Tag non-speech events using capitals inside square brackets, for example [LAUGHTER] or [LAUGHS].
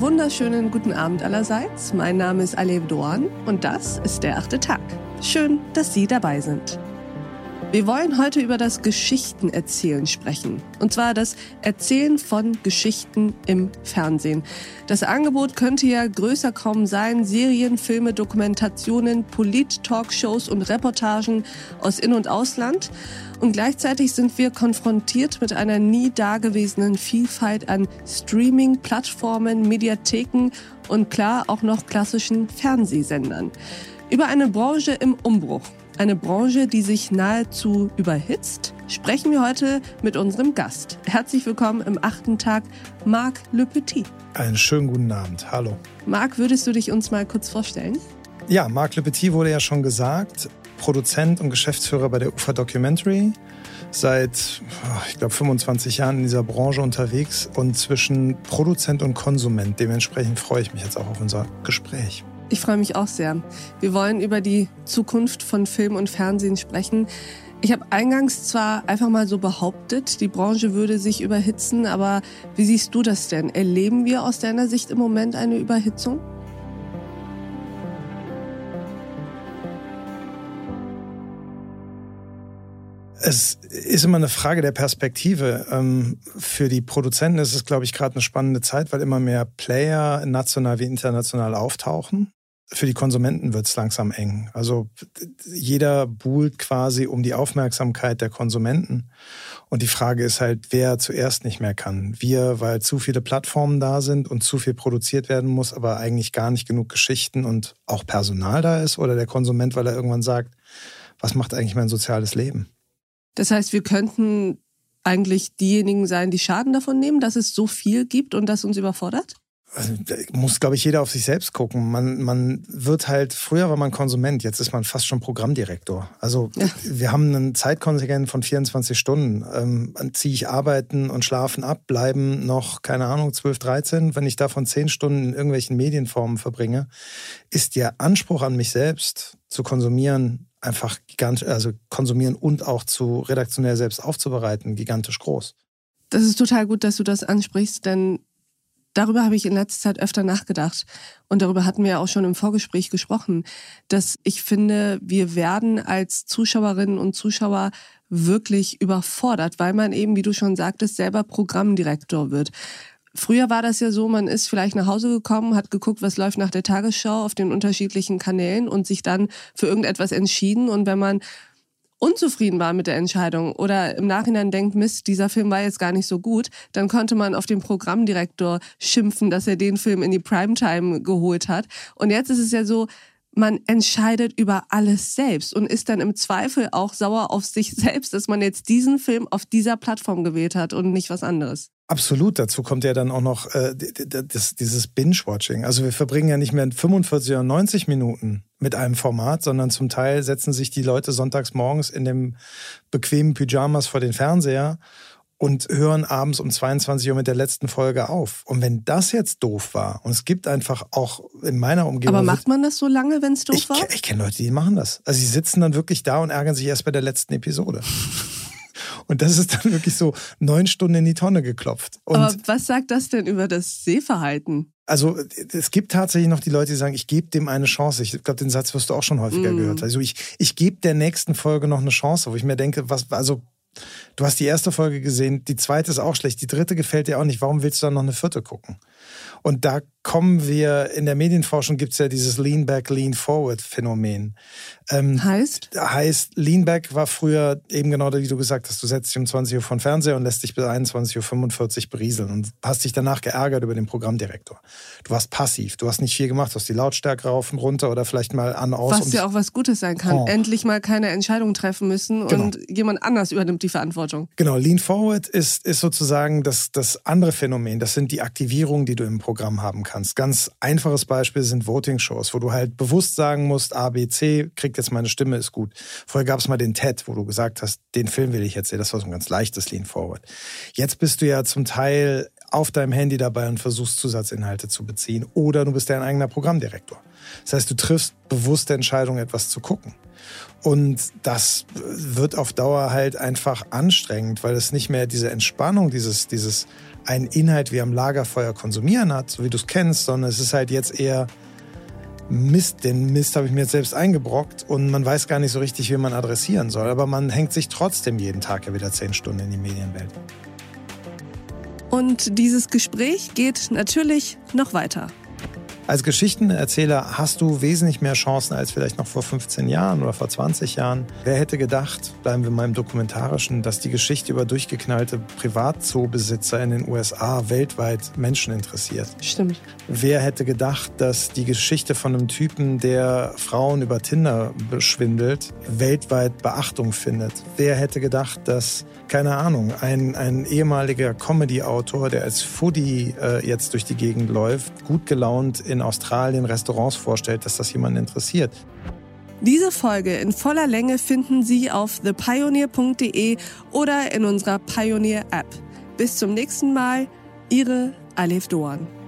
wunderschönen guten Abend allerseits. Mein Name ist Alev Doan und das ist der achte Tag. Schön, dass Sie dabei sind. Wir wollen heute über das Geschichtenerzählen sprechen. Und zwar das Erzählen von Geschichten im Fernsehen. Das Angebot könnte ja größer kaum sein. Serien, Filme, Dokumentationen, Polit-Talkshows und Reportagen aus In- und Ausland. Und gleichzeitig sind wir konfrontiert mit einer nie dagewesenen Vielfalt an Streaming, Plattformen, Mediatheken und klar auch noch klassischen Fernsehsendern. Über eine Branche im Umbruch eine Branche, die sich nahezu überhitzt, sprechen wir heute mit unserem Gast. Herzlich willkommen im achten Tag, Marc Le Petit. Einen schönen guten Abend. Hallo. Marc, würdest du dich uns mal kurz vorstellen? Ja, Marc Le Petit wurde ja schon gesagt, Produzent und Geschäftsführer bei der UFA Documentary. Seit, ich glaube, 25 Jahren in dieser Branche unterwegs und zwischen Produzent und Konsument. Dementsprechend freue ich mich jetzt auch auf unser Gespräch. Ich freue mich auch sehr. Wir wollen über die Zukunft von Film und Fernsehen sprechen. Ich habe eingangs zwar einfach mal so behauptet, die Branche würde sich überhitzen, aber wie siehst du das denn? Erleben wir aus deiner Sicht im Moment eine Überhitzung? Es ist immer eine Frage der Perspektive. Ähm, für die Produzenten ist es, glaube ich, gerade eine spannende Zeit, weil immer mehr Player national wie international auftauchen für die Konsumenten wird es langsam eng. Also jeder buhlt quasi um die Aufmerksamkeit der Konsumenten. Und die Frage ist halt, wer zuerst nicht mehr kann. Wir, weil zu viele Plattformen da sind und zu viel produziert werden muss, aber eigentlich gar nicht genug Geschichten und auch Personal da ist. Oder der Konsument, weil er irgendwann sagt, was macht eigentlich mein soziales Leben? Das heißt, wir könnten eigentlich diejenigen sein, die Schaden davon nehmen, dass es so viel gibt und das uns überfordert? Also, muss, glaube ich, jeder auf sich selbst gucken. Man, man wird halt, früher war man Konsument, jetzt ist man fast schon Programmdirektor. Also ja. wir haben einen Zeitkontingent von 24 Stunden. Ähm, ziehe ich arbeiten und schlafen ab, bleiben noch, keine Ahnung, 12, 13. Wenn ich davon 10 Stunden in irgendwelchen Medienformen verbringe, ist der Anspruch an mich selbst zu konsumieren einfach gigantisch, also konsumieren und auch zu redaktionell selbst aufzubereiten, gigantisch groß. Das ist total gut, dass du das ansprichst, denn darüber habe ich in letzter Zeit öfter nachgedacht. Und darüber hatten wir ja auch schon im Vorgespräch gesprochen, dass ich finde, wir werden als Zuschauerinnen und Zuschauer wirklich überfordert, weil man eben, wie du schon sagtest, selber Programmdirektor wird. Früher war das ja so, man ist vielleicht nach Hause gekommen, hat geguckt, was läuft nach der Tagesschau auf den unterschiedlichen Kanälen und sich dann für irgendetwas entschieden. Und wenn man unzufrieden war mit der Entscheidung oder im Nachhinein denkt, Mist, dieser Film war jetzt gar nicht so gut, dann konnte man auf den Programmdirektor schimpfen, dass er den Film in die Primetime geholt hat. Und jetzt ist es ja so, man entscheidet über alles selbst und ist dann im Zweifel auch sauer auf sich [LAUGHS] selbst, dass man jetzt diesen Film auf dieser Plattform gewählt hat und nicht was anderes. Absolut, dazu kommt ja dann auch noch äh, das, dieses Binge-Watching. Also wir verbringen ja nicht mehr 45 oder 90 Minuten mit einem Format, sondern zum Teil setzen sich die Leute sonntags morgens in dem bequemen Pyjamas vor den Fernseher und hören abends um 22 Uhr mit der letzten Folge auf. Und wenn das jetzt doof war, und es gibt einfach auch in meiner Umgebung. Aber macht man das so lange, wenn es doof ich, war? Ich kenne Leute, die machen das. Also sie sitzen dann wirklich da und ärgern sich erst bei der letzten Episode. [LAUGHS] Und das ist dann wirklich so neun Stunden in die Tonne geklopft. Und Aber was sagt das denn über das Sehverhalten? Also es gibt tatsächlich noch die Leute, die sagen, ich gebe dem eine Chance. Ich glaube, den Satz wirst du auch schon häufiger mm. gehört. Also ich, ich gebe der nächsten Folge noch eine Chance, wo ich mir denke, was, also Du hast die erste Folge gesehen, die zweite ist auch schlecht, die dritte gefällt dir auch nicht. Warum willst du dann noch eine vierte gucken? Und da kommen wir, in der Medienforschung gibt es ja dieses Lean Back, Lean Forward Phänomen. Ähm, heißt? Heißt, Lean Back war früher eben genau, wie du gesagt hast, du setzt dich um 20 Uhr von Fernseher und lässt dich bis 21.45 Uhr berieseln und hast dich danach geärgert über den Programmdirektor. Du warst passiv, du hast nicht viel gemacht, du hast die Lautstärke rauf und runter oder vielleicht mal an, aus. Was ja auch was Gutes sein kann. Oh. Endlich mal keine Entscheidung treffen müssen genau. und jemand anders übernimmt die Verantwortung. Genau, Lean Forward ist, ist sozusagen das, das andere Phänomen. Das sind die Aktivierungen, die du im Programm haben kannst. Ganz einfaches Beispiel sind Voting-Shows, wo du halt bewusst sagen musst, A, B, C, kriegt jetzt meine Stimme, ist gut. Vorher gab es mal den TED, wo du gesagt hast, den Film will ich jetzt sehen. Das war so ein ganz leichtes Lean Forward. Jetzt bist du ja zum Teil auf deinem Handy dabei und versuchst Zusatzinhalte zu beziehen. Oder du bist dein eigener Programmdirektor. Das heißt, du triffst bewusste Entscheidungen, etwas zu gucken. Und das wird auf Dauer halt einfach anstrengend, weil es nicht mehr diese Entspannung, dieses, dieses einen Inhalt wie am Lagerfeuer konsumieren hat, so wie du es kennst, sondern es ist halt jetzt eher Mist. Den Mist habe ich mir jetzt selbst eingebrockt und man weiß gar nicht so richtig, wie man adressieren soll. Aber man hängt sich trotzdem jeden Tag ja wieder zehn Stunden in die Medienwelt. Und dieses Gespräch geht natürlich noch weiter. Als Geschichtenerzähler hast du wesentlich mehr Chancen als vielleicht noch vor 15 Jahren oder vor 20 Jahren. Wer hätte gedacht, bleiben wir mal im Dokumentarischen, dass die Geschichte über durchgeknallte Privatzoobesitzer in den USA weltweit Menschen interessiert? Stimmt. Wer hätte gedacht, dass die Geschichte von einem Typen, der Frauen über Tinder beschwindelt, weltweit Beachtung findet? Wer hätte gedacht, dass keine Ahnung, ein, ein ehemaliger Comedy-Autor, der als Foodie äh, jetzt durch die Gegend läuft, gut gelaunt in Australien Restaurants vorstellt, dass das jemanden interessiert. Diese Folge in voller Länge finden Sie auf thepioneer.de oder in unserer Pioneer App. Bis zum nächsten Mal, Ihre Alef Doan.